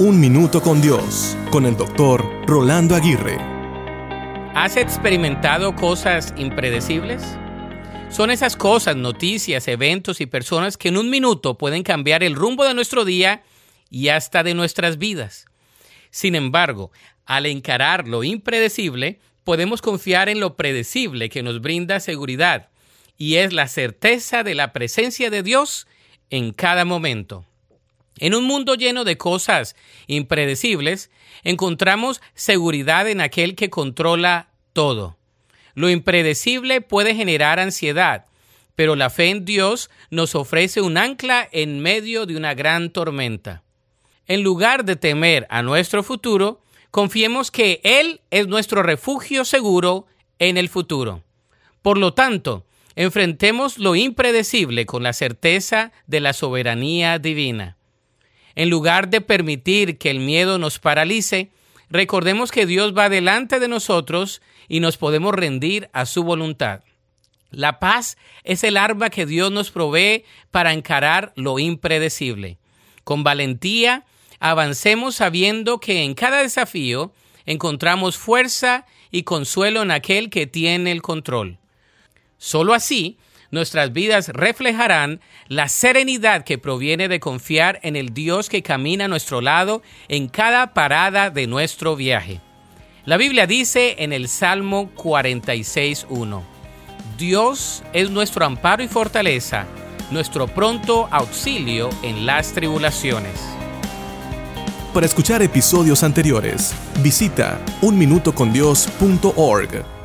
Un Minuto con Dios, con el doctor Rolando Aguirre. ¿Has experimentado cosas impredecibles? Son esas cosas, noticias, eventos y personas que en un minuto pueden cambiar el rumbo de nuestro día y hasta de nuestras vidas. Sin embargo, al encarar lo impredecible, podemos confiar en lo predecible que nos brinda seguridad, y es la certeza de la presencia de Dios en cada momento. En un mundo lleno de cosas impredecibles, encontramos seguridad en aquel que controla todo. Lo impredecible puede generar ansiedad, pero la fe en Dios nos ofrece un ancla en medio de una gran tormenta. En lugar de temer a nuestro futuro, confiemos que Él es nuestro refugio seguro en el futuro. Por lo tanto, enfrentemos lo impredecible con la certeza de la soberanía divina. En lugar de permitir que el miedo nos paralice, recordemos que Dios va delante de nosotros y nos podemos rendir a su voluntad. La paz es el arma que Dios nos provee para encarar lo impredecible. Con valentía, avancemos sabiendo que en cada desafío encontramos fuerza y consuelo en aquel que tiene el control. Solo así nuestras vidas reflejarán la serenidad que proviene de confiar en el Dios que camina a nuestro lado en cada parada de nuestro viaje. La Biblia dice en el Salmo 46.1, Dios es nuestro amparo y fortaleza, nuestro pronto auxilio en las tribulaciones. Para escuchar episodios anteriores, visita unminutocondios.org.